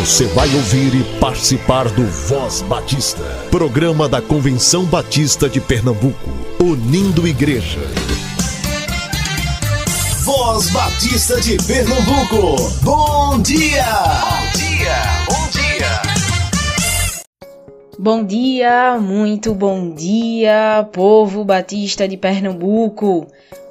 Você vai ouvir e participar do Voz Batista, programa da Convenção Batista de Pernambuco, unindo igreja. Voz Batista de Pernambuco, bom dia! Bom dia, bom dia! Bom dia, muito bom dia, povo batista de Pernambuco.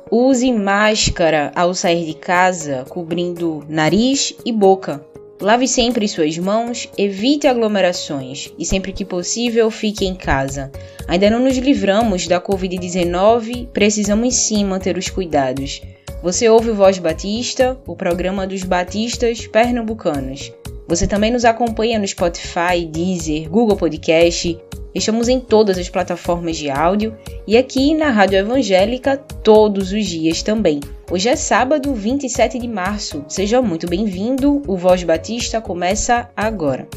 Use máscara ao sair de casa, cobrindo nariz e boca. Lave sempre suas mãos, evite aglomerações e sempre que possível fique em casa. Ainda não nos livramos da Covid-19, precisamos sim manter os cuidados. Você ouve o Voz Batista, o programa dos batistas pernambucanos. Você também nos acompanha no Spotify, Deezer, Google Podcast, Estamos em todas as plataformas de áudio e aqui na Rádio Evangélica todos os dias também. Hoje é sábado, 27 de março. Seja muito bem-vindo. O Voz Batista começa agora.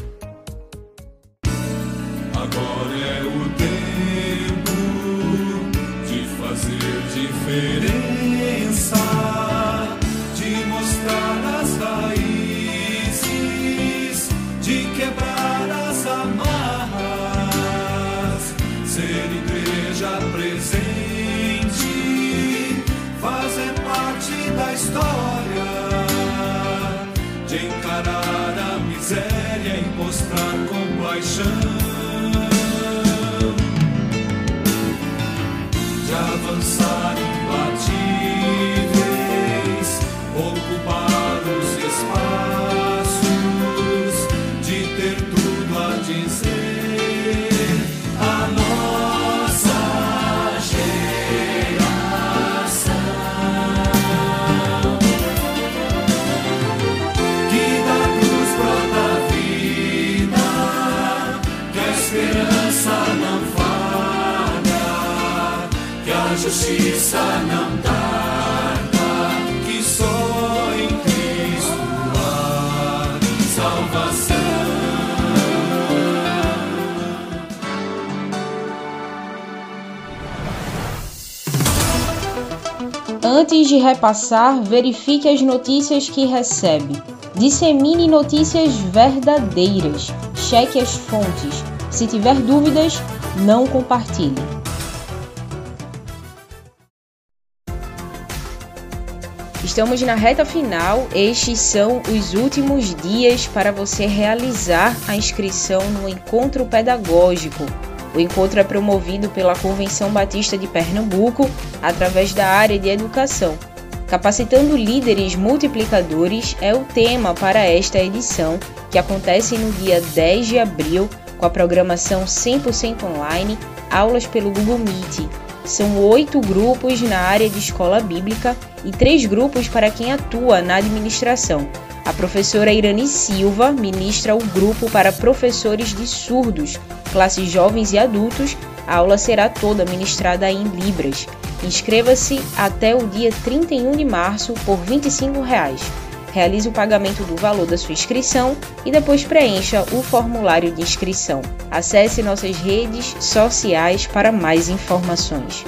Mostrar compaixão. de avançar imbatíveis, ocupar os espaços, de ter tudo a dizer. A nossa geração justiça não tarda, que só em Cristo há salvação. Antes de repassar, verifique as notícias que recebe. Dissemine notícias verdadeiras. Cheque as fontes. Se tiver dúvidas, não compartilhe. Estamos na reta final. Estes são os últimos dias para você realizar a inscrição no encontro pedagógico. O encontro é promovido pela Convenção Batista de Pernambuco através da área de educação. Capacitando líderes multiplicadores é o tema para esta edição, que acontece no dia 10 de abril, com a programação 100% online, aulas pelo Google Meet. São oito grupos na área de escola bíblica e três grupos para quem atua na administração. A professora Irani Silva ministra o grupo para professores de surdos, classes jovens e adultos. A aula será toda ministrada em Libras. Inscreva-se até o dia 31 de março por 25 reais. Realize o pagamento do valor da sua inscrição e depois preencha o formulário de inscrição. Acesse nossas redes sociais para mais informações.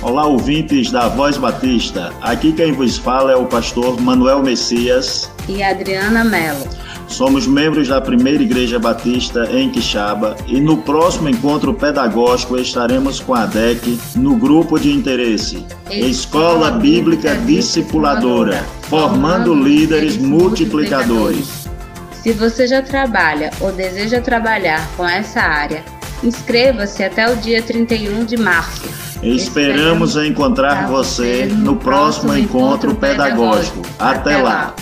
Olá, ouvintes da Voz Batista. Aqui quem vos fala é o pastor Manuel Messias e Adriana Mello. Somos membros da Primeira Igreja Batista em Quixaba e no próximo encontro pedagógico estaremos com a DEC no grupo de interesse Escola Bíblica Discipuladora, formando líderes multiplicadores. Se você já trabalha ou deseja trabalhar com essa área, inscreva-se até o dia 31 de março. Esperamos encontrar você no próximo encontro pedagógico. Até lá!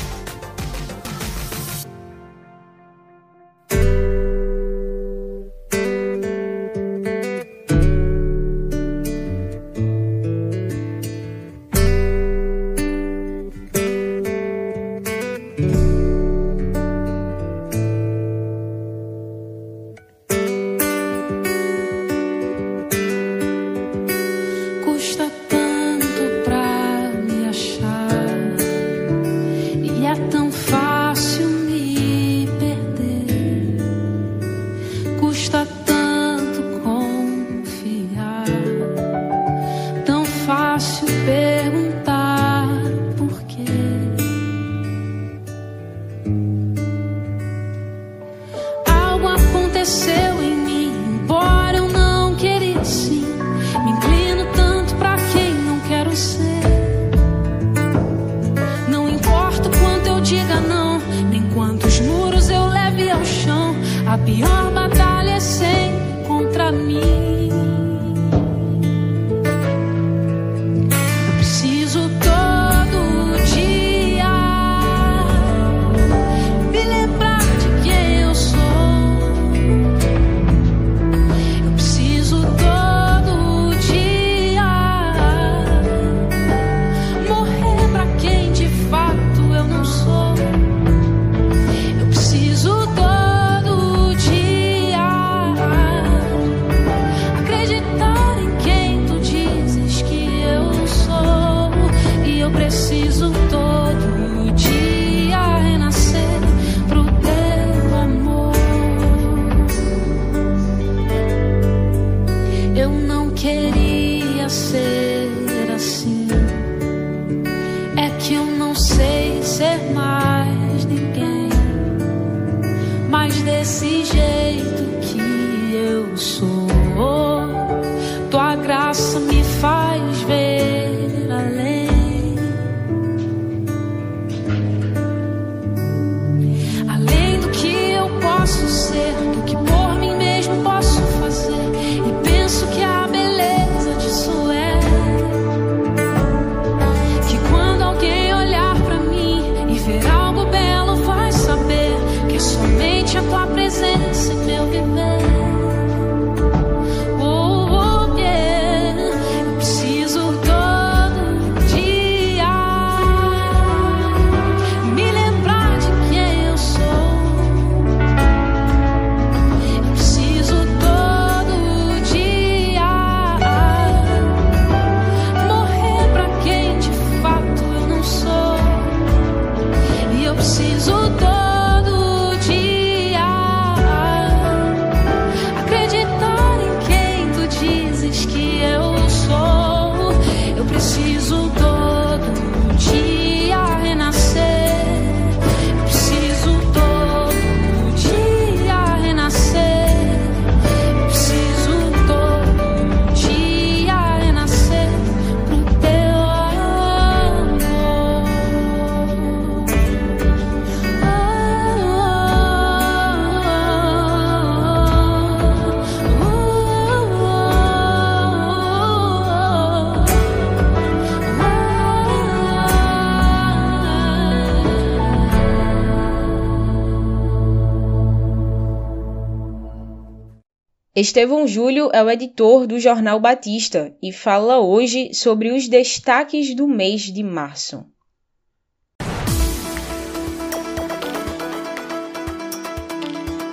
Estevão Júlio é o editor do Jornal Batista e fala hoje sobre os destaques do mês de março.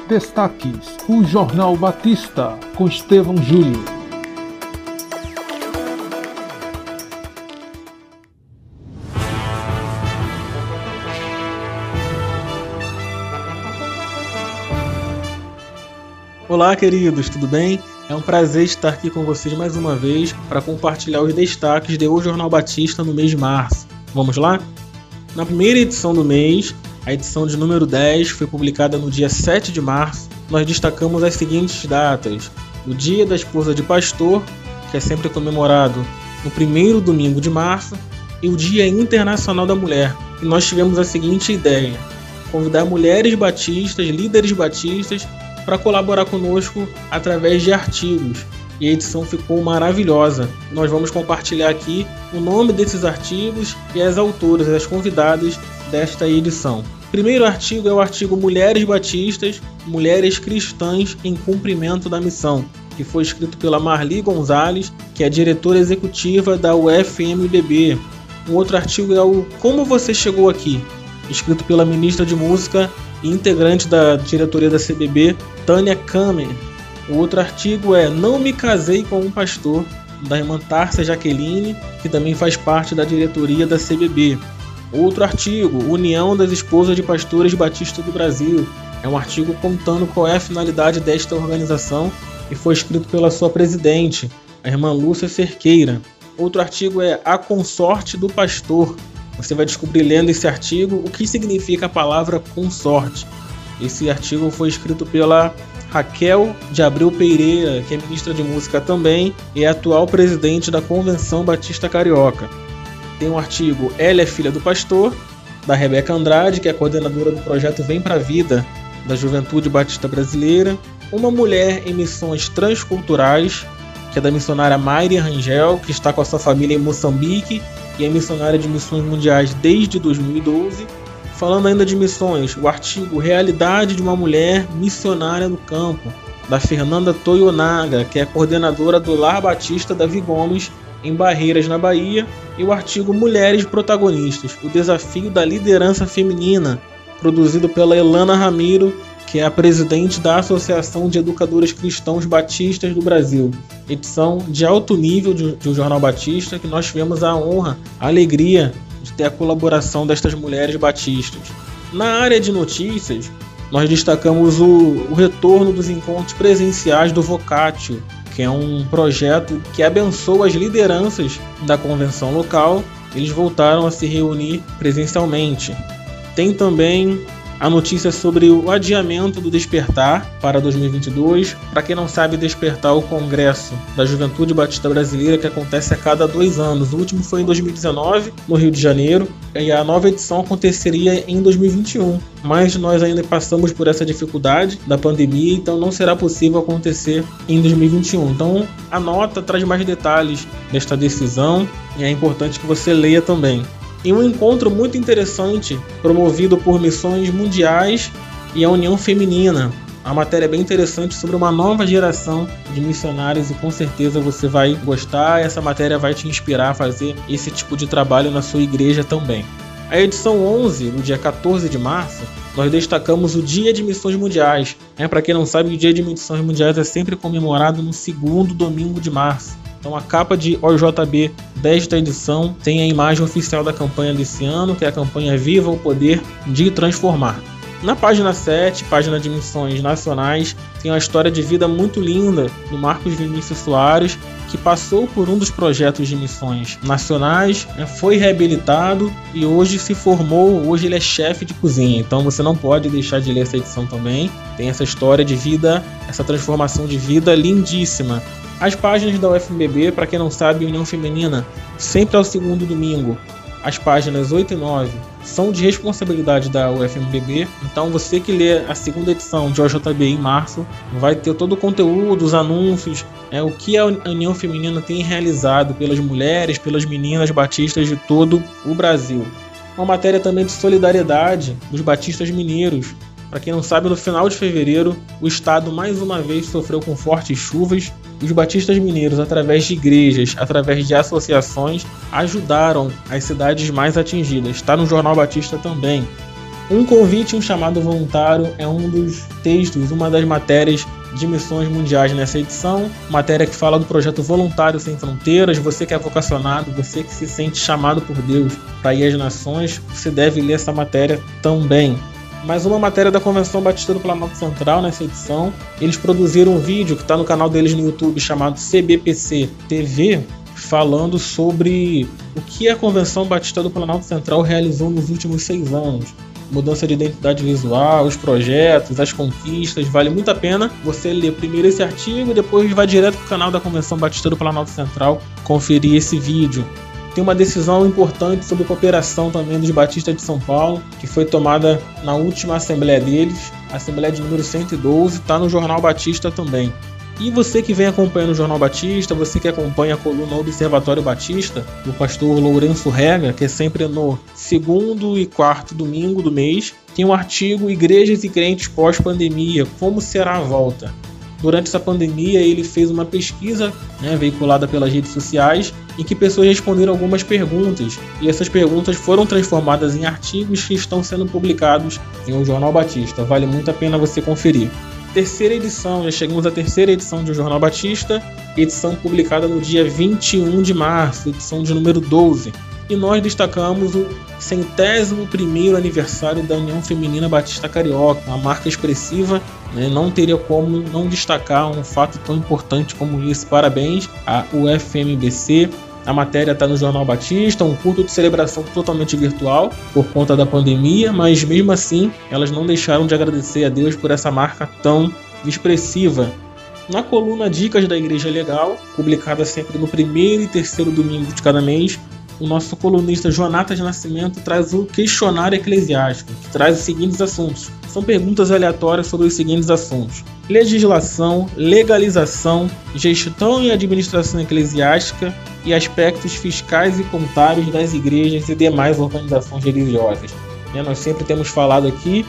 Destaques: O Jornal Batista, com Estevão Júlio. Olá, queridos, tudo bem? É um prazer estar aqui com vocês mais uma vez para compartilhar os destaques de O Jornal Batista no mês de março. Vamos lá? Na primeira edição do mês, a edição de número 10 foi publicada no dia 7 de março. Nós destacamos as seguintes datas: o Dia da Esposa de Pastor, que é sempre comemorado no primeiro domingo de março, e o Dia Internacional da Mulher. E nós tivemos a seguinte ideia: convidar mulheres batistas, líderes batistas para colaborar conosco através de artigos. E a edição ficou maravilhosa. Nós vamos compartilhar aqui o nome desses artigos e as autoras, as convidadas desta edição. O primeiro artigo é o artigo Mulheres Batistas, Mulheres Cristãs em Cumprimento da Missão, que foi escrito pela Marli Gonzalez, que é diretora executiva da UFMDB. Um outro artigo é o Como Você Chegou Aqui, escrito pela ministra de Música e integrante da diretoria da CBB, Tânia Kamer. O outro artigo é Não Me Casei com um Pastor, da irmã Tárcia Jaqueline, que também faz parte da diretoria da CBB. Outro artigo, União das Esposas de Pastores Batistas do Brasil. É um artigo contando qual é a finalidade desta organização e foi escrito pela sua presidente, a irmã Lúcia Cerqueira. Outro artigo é A Consorte do Pastor, você vai descobrir lendo esse artigo o que significa a palavra consorte. Esse artigo foi escrito pela Raquel de Abreu Pereira, que é ministra de Música também e é atual presidente da Convenção Batista Carioca. Tem um artigo Ela é Filha do Pastor, da Rebeca Andrade, que é coordenadora do projeto Vem Pra Vida, da Juventude Batista Brasileira. Uma mulher em missões transculturais, que é da missionária Mayri Rangel, que está com a sua família em Moçambique e é missionária de missões mundiais desde 2012. Falando ainda de missões, o artigo Realidade de uma Mulher Missionária no Campo, da Fernanda Toyonaga, que é coordenadora do Lar Batista Davi Gomes, em Barreiras, na Bahia, e o artigo Mulheres Protagonistas, o desafio da liderança feminina, produzido pela Elana Ramiro, que é a presidente da Associação de Educadores Cristãos Batistas do Brasil. Edição de alto nível um jornal batista que nós tivemos a honra, a alegria de ter a colaboração destas mulheres batistas. Na área de notícias, nós destacamos o, o retorno dos encontros presenciais do Vocatio, que é um projeto que abençoa as lideranças da convenção local. Eles voltaram a se reunir presencialmente. Tem também a notícia sobre o adiamento do Despertar para 2022. Para quem não sabe, Despertar é o Congresso da Juventude Batista Brasileira que acontece a cada dois anos. O último foi em 2019, no Rio de Janeiro, e a nova edição aconteceria em 2021. Mas nós ainda passamos por essa dificuldade da pandemia, então não será possível acontecer em 2021. Então a nota traz mais detalhes desta decisão e é importante que você leia também em um encontro muito interessante promovido por Missões Mundiais e a União Feminina. A matéria é bem interessante sobre uma nova geração de missionários e com certeza você vai gostar. Essa matéria vai te inspirar a fazer esse tipo de trabalho na sua igreja também. A edição 11, no dia 14 de março, nós destacamos o Dia de Missões Mundiais. É, Para quem não sabe, o Dia de Missões Mundiais é sempre comemorado no segundo domingo de março. Então a capa de OJB desta edição tem a imagem oficial da campanha desse ano, que é a campanha Viva o Poder de Transformar. Na página 7, página de missões nacionais, tem uma história de vida muito linda do Marcos Vinícius Soares, que passou por um dos projetos de missões nacionais, né, foi reabilitado e hoje se formou, hoje ele é chefe de cozinha. Então você não pode deixar de ler essa edição também. Tem essa história de vida, essa transformação de vida lindíssima. As páginas da UFMBB, para quem não sabe, União Feminina, sempre ao segundo domingo. As páginas 8 e 9 são de responsabilidade da UFMBB. Então você que lê a segunda edição de OJB em março vai ter todo o conteúdo, os anúncios, é, o que a União Feminina tem realizado pelas mulheres, pelas meninas batistas de todo o Brasil. Uma matéria também de solidariedade dos batistas mineiros, para quem não sabe, no final de fevereiro, o estado mais uma vez sofreu com fortes chuvas os batistas mineiros, através de igrejas, através de associações, ajudaram as cidades mais atingidas. Está no Jornal Batista também. Um convite e um chamado voluntário é um dos textos, uma das matérias de missões mundiais nessa edição. Matéria que fala do projeto Voluntário Sem Fronteiras. Você que é vocacionado, você que se sente chamado por Deus para ir às nações, você deve ler essa matéria também mais uma matéria da Convenção Batista do Planalto Central nessa edição. Eles produziram um vídeo que está no canal deles no YouTube chamado CBPC TV, falando sobre o que a Convenção Batista do Planalto Central realizou nos últimos seis anos. Mudança de identidade visual, os projetos, as conquistas, vale muito a pena você ler primeiro esse artigo e depois vai direto para o canal da Convenção Batista do Planalto Central conferir esse vídeo tem uma decisão importante sobre cooperação também dos Batistas de São Paulo, que foi tomada na última assembleia deles, Assembleia de número 112, está no Jornal Batista também. E você que vem acompanhando o Jornal Batista, você que acompanha a coluna Observatório Batista, do pastor Lourenço Rega, que é sempre no segundo e quarto domingo do mês, tem um artigo Igrejas e Crentes Pós-Pandemia, Como Será a Volta? Durante essa pandemia, ele fez uma pesquisa né, veiculada pelas redes sociais em que pessoas responderam algumas perguntas e essas perguntas foram transformadas em artigos que estão sendo publicados em O Jornal Batista. Vale muito a pena você conferir. Terceira edição, já chegamos à terceira edição de O Jornal Batista, edição publicada no dia 21 de março, edição de número 12 e nós destacamos o centésimo primeiro aniversário da União Feminina Batista Carioca, uma marca expressiva, né? não teria como não destacar um fato tão importante como esse. Parabéns à UFMBC, A matéria está no Jornal Batista, um culto de celebração totalmente virtual por conta da pandemia, mas mesmo assim elas não deixaram de agradecer a Deus por essa marca tão expressiva. Na coluna Dicas da Igreja Legal, publicada sempre no primeiro e terceiro domingo de cada mês, o nosso colunista Jonatas Nascimento traz o questionário eclesiástico, que traz os seguintes assuntos. São perguntas aleatórias sobre os seguintes assuntos: legislação, legalização, gestão e administração eclesiástica e aspectos fiscais e contábeis das igrejas e demais organizações religiosas. Né, nós sempre temos falado aqui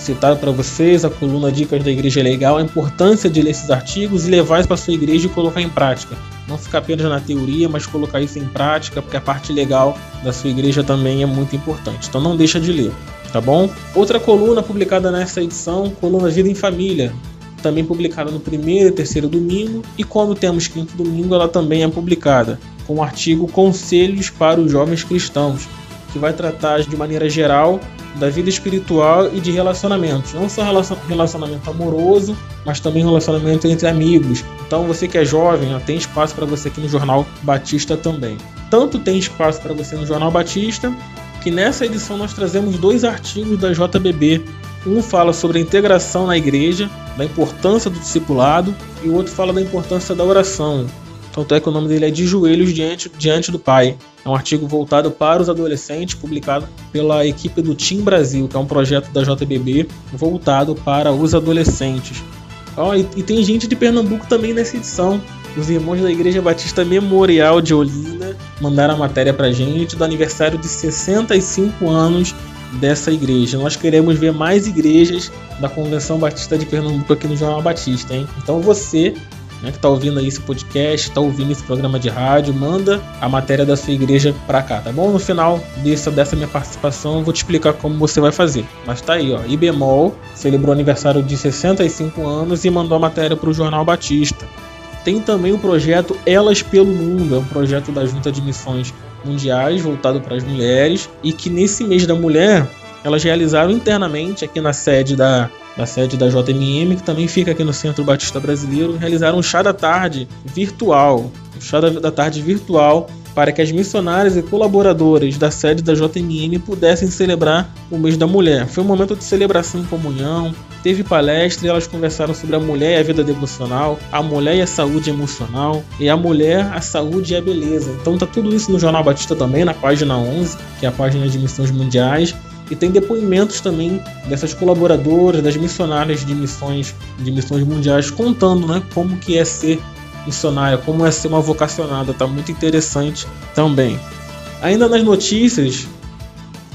citado para vocês a coluna Dicas da Igreja Legal, a importância de ler esses artigos e levar isso para sua igreja e colocar em prática. Não ficar apenas na teoria, mas colocar isso em prática, porque a parte legal da sua igreja também é muito importante. Então não deixa de ler, tá bom? Outra coluna publicada nessa edição, coluna Vida em Família, também publicada no primeiro e terceiro domingo, e quando temos quinto domingo, ela também é publicada, com o artigo Conselhos para os Jovens Cristãos, que vai tratar de maneira geral da vida espiritual e de relacionamentos. Não só relacionamento amoroso, mas também relacionamento entre amigos. Então você que é jovem, tem espaço para você aqui no Jornal Batista também. Tanto tem espaço para você no Jornal Batista, que nessa edição nós trazemos dois artigos da JBB. Um fala sobre a integração na igreja, da importância do discipulado, e o outro fala da importância da oração. Tanto é que o nome dele é De Joelhos Diante, Diante do Pai. É um artigo voltado para os adolescentes, publicado pela equipe do Team Brasil, que é um projeto da JBB voltado para os adolescentes. Oh, e, e tem gente de Pernambuco também nessa edição. Os irmãos da Igreja Batista Memorial de Olinda mandaram a matéria para gente do aniversário de 65 anos dessa igreja. Nós queremos ver mais igrejas da Convenção Batista de Pernambuco aqui no Jornal Batista, hein? Então você né, que está ouvindo aí esse podcast, está ouvindo esse programa de rádio, manda a matéria da sua igreja para cá, tá bom? No final dessa, dessa minha participação, eu vou te explicar como você vai fazer. Mas tá aí, ó. IBEMOL celebrou aniversário de 65 anos e mandou a matéria para o Jornal Batista. Tem também o projeto Elas pelo Mundo, é um projeto da Junta de Missões Mundiais voltado para as mulheres e que nesse mês da mulher elas realizaram internamente aqui na sede da da sede da JMM, que também fica aqui no Centro Batista Brasileiro, realizaram um chá da tarde virtual, um chá da tarde virtual para que as missionárias e colaboradoras da sede da JMM pudessem celebrar o mês da mulher. Foi um momento de celebração em comunhão, teve palestra e elas conversaram sobre a mulher e a vida devocional, a mulher e a saúde emocional e a mulher, a saúde e a beleza. Então tá tudo isso no Jornal Batista também, na página 11, que é a página de missões mundiais. E tem depoimentos também dessas colaboradoras, das missionárias de missões, de missões mundiais, contando né, como que é ser missionária, como é ser uma vocacionada. Tá muito interessante também. Ainda nas notícias,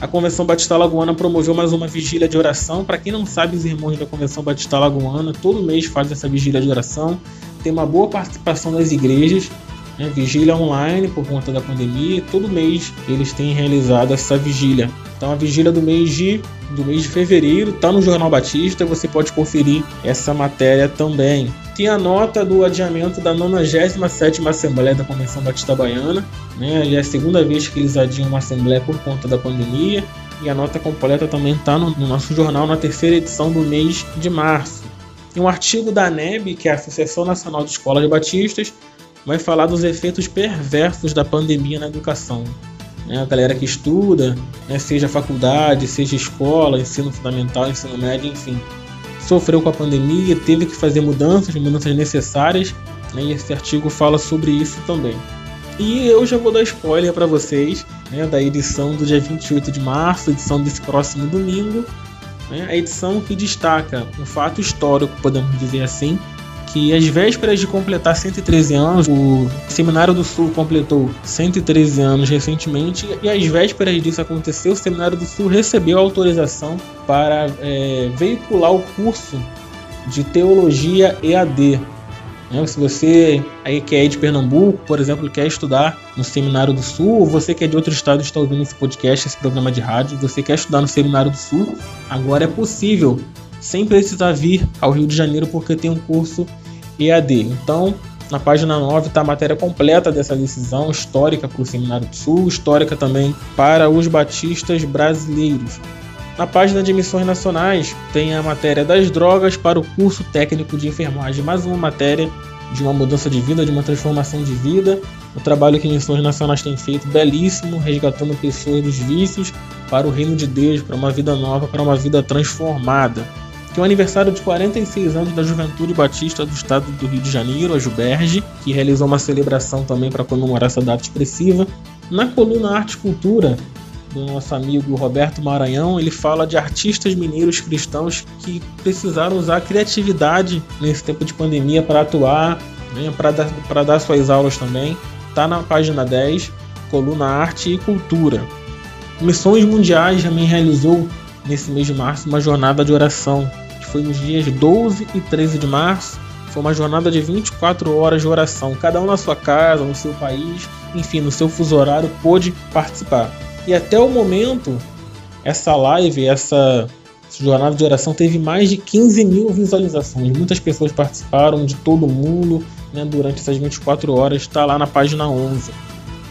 a Convenção Batista Lagoana promoveu mais uma vigília de oração. Para quem não sabe, os irmãos da Convenção Batista Lagoana todo mês fazem essa vigília de oração. Tem uma boa participação das igrejas. Né? Vigília online por conta da pandemia. Todo mês eles têm realizado essa vigília. Então a vigília do mês de do mês de fevereiro está no Jornal Batista, você pode conferir essa matéria também. Tem a nota do adiamento da 97ª Assembleia da Convenção Batista Baiana, né? É a segunda vez que eles adiam uma assembleia por conta da pandemia. E a nota completa também está no, no nosso jornal na terceira edição do mês de março. E um artigo da ANEB, que é a Associação Nacional de Escolas Batistas, vai falar dos efeitos perversos da pandemia na educação né, a galera que estuda, né, seja faculdade, seja escola, ensino fundamental, ensino médio, enfim, sofreu com a pandemia, teve que fazer mudanças, mudanças necessárias, né, e esse artigo fala sobre isso também. E eu já vou dar spoiler para vocês né, da edição do dia 28 de março, edição desse próximo domingo, né, a edição que destaca um fato histórico, podemos dizer assim, que às vésperas de completar 113 anos, o Seminário do Sul completou 113 anos recentemente, e às vésperas disso aconteceu, o Seminário do Sul recebeu autorização para é, veicular o curso de Teologia EAD. Né? Se você aí que é de Pernambuco, por exemplo, quer estudar no Seminário do Sul, ou você que é de outro estado está ouvindo esse podcast, esse programa de rádio, você quer estudar no Seminário do Sul, agora é possível, sem precisar vir ao Rio de Janeiro, porque tem um curso EAD. Então, na página 9 está a matéria completa dessa decisão histórica para o Seminário do Sul, histórica também para os batistas brasileiros. Na página de missões nacionais tem a matéria das drogas para o curso técnico de enfermagem, mais uma matéria de uma mudança de vida, de uma transformação de vida. O trabalho que Missões Nacionais tem feito, belíssimo, resgatando pessoas dos vícios para o reino de Deus, para uma vida nova, para uma vida transformada. Que é o aniversário de 46 anos da Juventude Batista do Estado do Rio de Janeiro, a Juberge, que realizou uma celebração também para comemorar essa data expressiva. Na coluna Arte e Cultura, do nosso amigo Roberto Maranhão, ele fala de artistas mineiros cristãos que precisaram usar a criatividade nesse tempo de pandemia para atuar, né, para dar, dar suas aulas também. Está na página 10, coluna Arte e Cultura. Missões Mundiais também realizou nesse mês de março uma jornada de oração, foi nos dias 12 e 13 de março. Foi uma jornada de 24 horas de oração, cada um na sua casa, no seu país, enfim, no seu fuso horário, pôde participar. E até o momento, essa live, essa jornada de oração teve mais de 15 mil visualizações. Muitas pessoas participaram de todo mundo né, durante essas 24 horas. Está lá na página 11.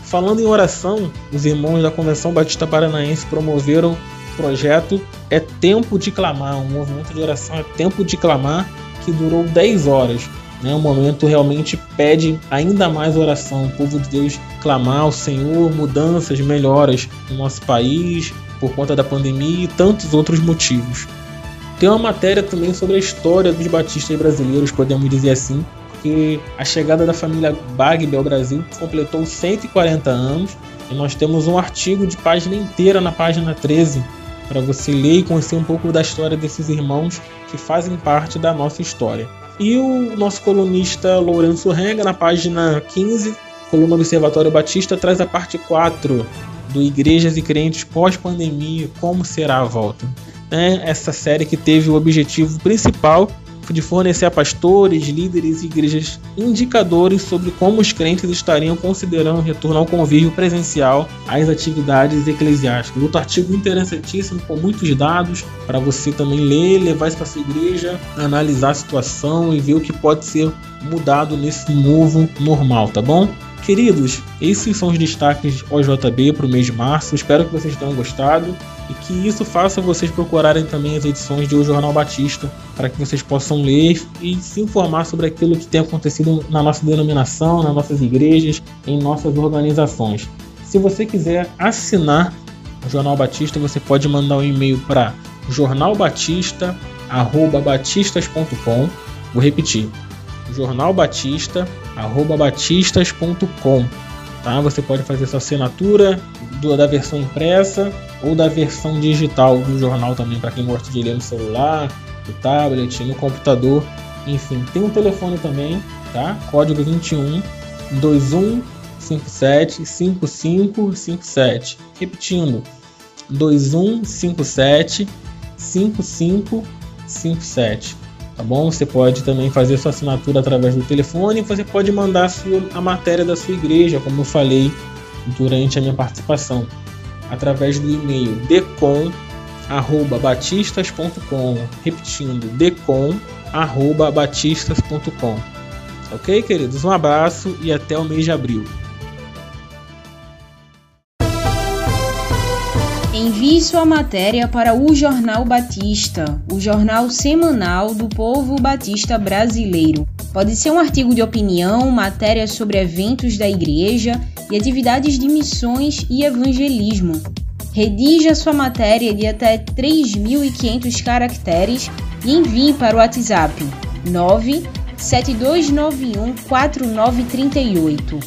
Falando em oração, os irmãos da Convenção Batista Paranaense promoveram projeto É Tempo de Clamar, um movimento de oração É Tempo de Clamar que durou 10 horas. Né? O momento realmente pede ainda mais oração. O povo de Deus clamar ao Senhor mudanças, melhoras no nosso país por conta da pandemia e tantos outros motivos. Tem uma matéria também sobre a história dos batistas brasileiros, podemos dizer assim, que a chegada da família Bagbe ao Brasil completou 140 anos e nós temos um artigo de página inteira na página 13 para você ler e conhecer um pouco da história desses irmãos que fazem parte da nossa história. E o nosso colunista Lourenço Renga, na página 15, coluna Observatório Batista, traz a parte 4 do Igrejas e Crentes pós-pandemia, como será a volta. É essa série que teve o objetivo principal de fornecer a pastores, líderes e igrejas indicadores sobre como os crentes estariam considerando o retorno ao convívio presencial às atividades eclesiásticas. Outro artigo interessantíssimo com muitos dados para você também ler, levar isso para sua igreja, analisar a situação e ver o que pode ser mudado nesse novo normal, tá bom? Queridos, esses são os destaques OJB para o mês de março. Espero que vocês tenham gostado e que isso faça vocês procurarem também as edições de O Jornal Batista para que vocês possam ler e se informar sobre aquilo que tem acontecido na nossa denominação, nas nossas igrejas, em nossas organizações. Se você quiser assinar o Jornal Batista, você pode mandar um e-mail para jornalbatista@batistas.com. Vou repetir: jornalbatista@batistas.com. Tá? Você pode fazer sua assinatura da versão impressa ou da versão digital do jornal também para quem gosta de ler no celular, no tablet, no computador, enfim. Tem um telefone também, tá? Código 21 2157 5557. Repetindo, 2157 5557 tá bom? Você pode também fazer sua assinatura através do telefone, você pode mandar a, sua, a matéria da sua igreja, como eu falei durante a minha participação, através do e-mail decom@batistas.com, repetindo decom@batistas.com. OK, queridos? Um abraço e até o mês de abril. Envie sua matéria para o Jornal Batista, o jornal semanal do povo batista brasileiro. Pode ser um artigo de opinião, matéria sobre eventos da igreja e atividades de missões e evangelismo. Redija sua matéria de até 3.500 caracteres e envie para o WhatsApp 97291 4938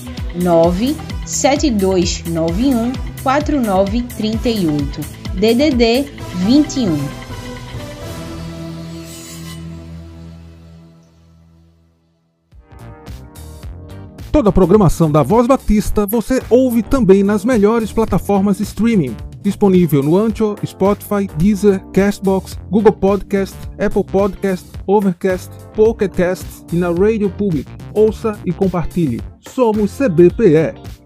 97291 4938 DDD 21. Toda a programação da Voz Batista você ouve também nas melhores plataformas streaming. Disponível no Ancho, Spotify, Deezer, Castbox, Google Podcast, Apple Podcast, Overcast, Pocket Cast e na Radio Public. Ouça e compartilhe. Somos CBPE.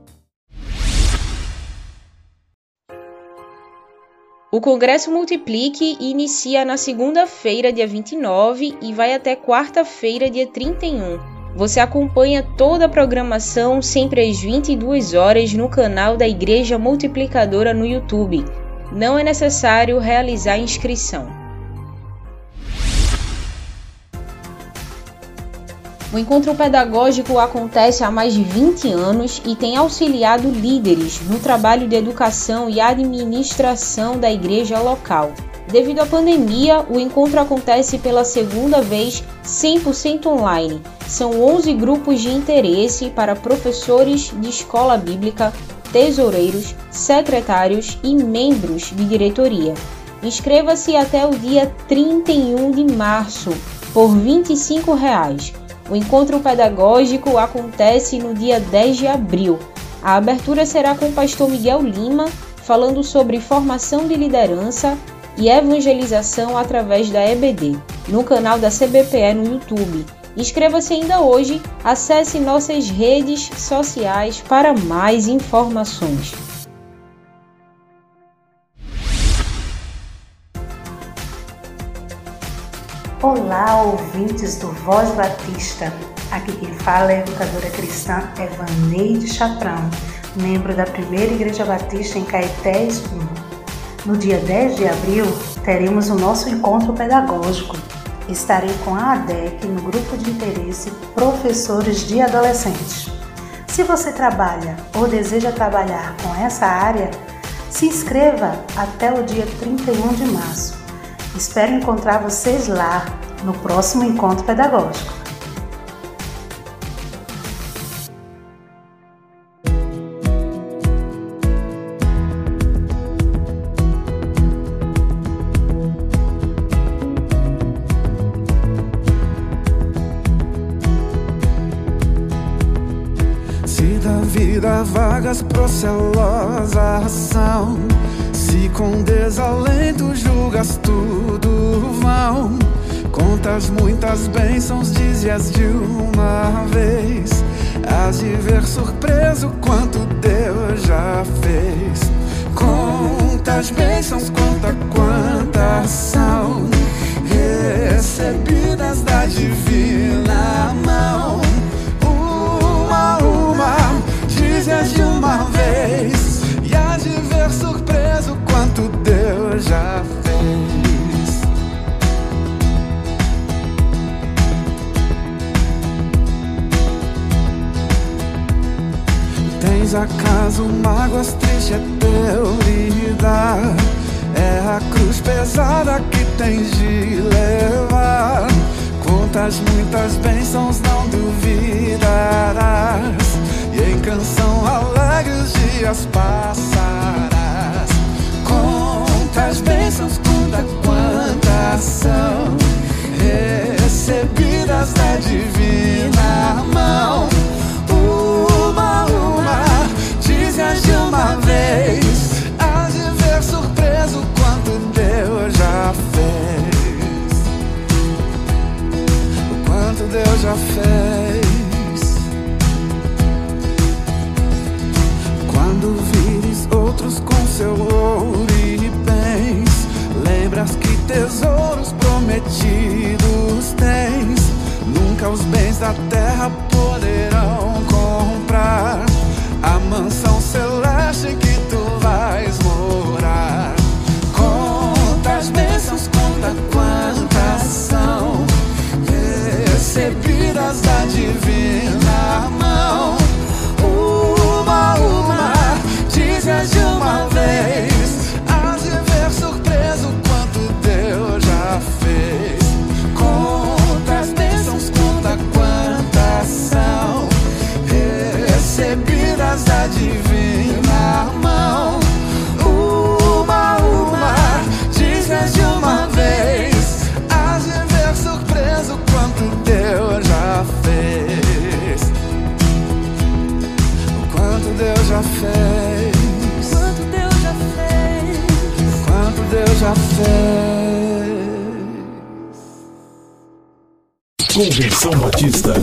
O Congresso Multiplique inicia na segunda-feira, dia 29, e vai até quarta-feira, dia 31. Você acompanha toda a programação sempre às 22 horas no canal da Igreja Multiplicadora no YouTube. Não é necessário realizar inscrição. O encontro pedagógico acontece há mais de 20 anos e tem auxiliado líderes no trabalho de educação e administração da igreja local. Devido à pandemia, o encontro acontece pela segunda vez 100% online. São 11 grupos de interesse para professores de escola bíblica, tesoureiros, secretários e membros de diretoria. Inscreva-se até o dia 31 de março por 25 reais. O encontro pedagógico acontece no dia 10 de abril. A abertura será com o pastor Miguel Lima, falando sobre formação de liderança e evangelização através da EBD, no canal da CBPE no YouTube. Inscreva-se ainda hoje, acesse nossas redes sociais para mais informações. Olá, ouvintes do Voz Batista. Aqui quem fala é a educadora cristã Evaneide Chaprão, membro da Primeira Igreja Batista em Caeté, Espírito. No dia 10 de abril, teremos o nosso encontro pedagógico. Estarei com a ADEC no grupo de interesse Professores de Adolescentes. Se você trabalha ou deseja trabalhar com essa área, se inscreva até o dia 31 de março. Espero encontrar vocês lá no próximo encontro pedagógico. vida vagas procelosa ação Se com desalento julgas tudo vão. Contas muitas bênçãos, dizias de uma vez. Hás de ver surpreso quanto Deus já fez. Contas bênçãos, conta quantas são. Recebidas da divina mão. Uma, uma dizes de uma vez Tens acaso mágoas tristes é teu lidar É a cruz pesada que tens de levar. Contas muitas bênçãos, não duvidarás. E em canção alegre os dias passarás Contas bênçãos, conta quantas são Recebidas da divina mão. Uma, uma, dizes de uma vez. Há de ver surpreso quanto Deus já fez. O quanto Deus já fez. Quando vires outros com seu tesouros prometidos tens. Nunca os bens da terra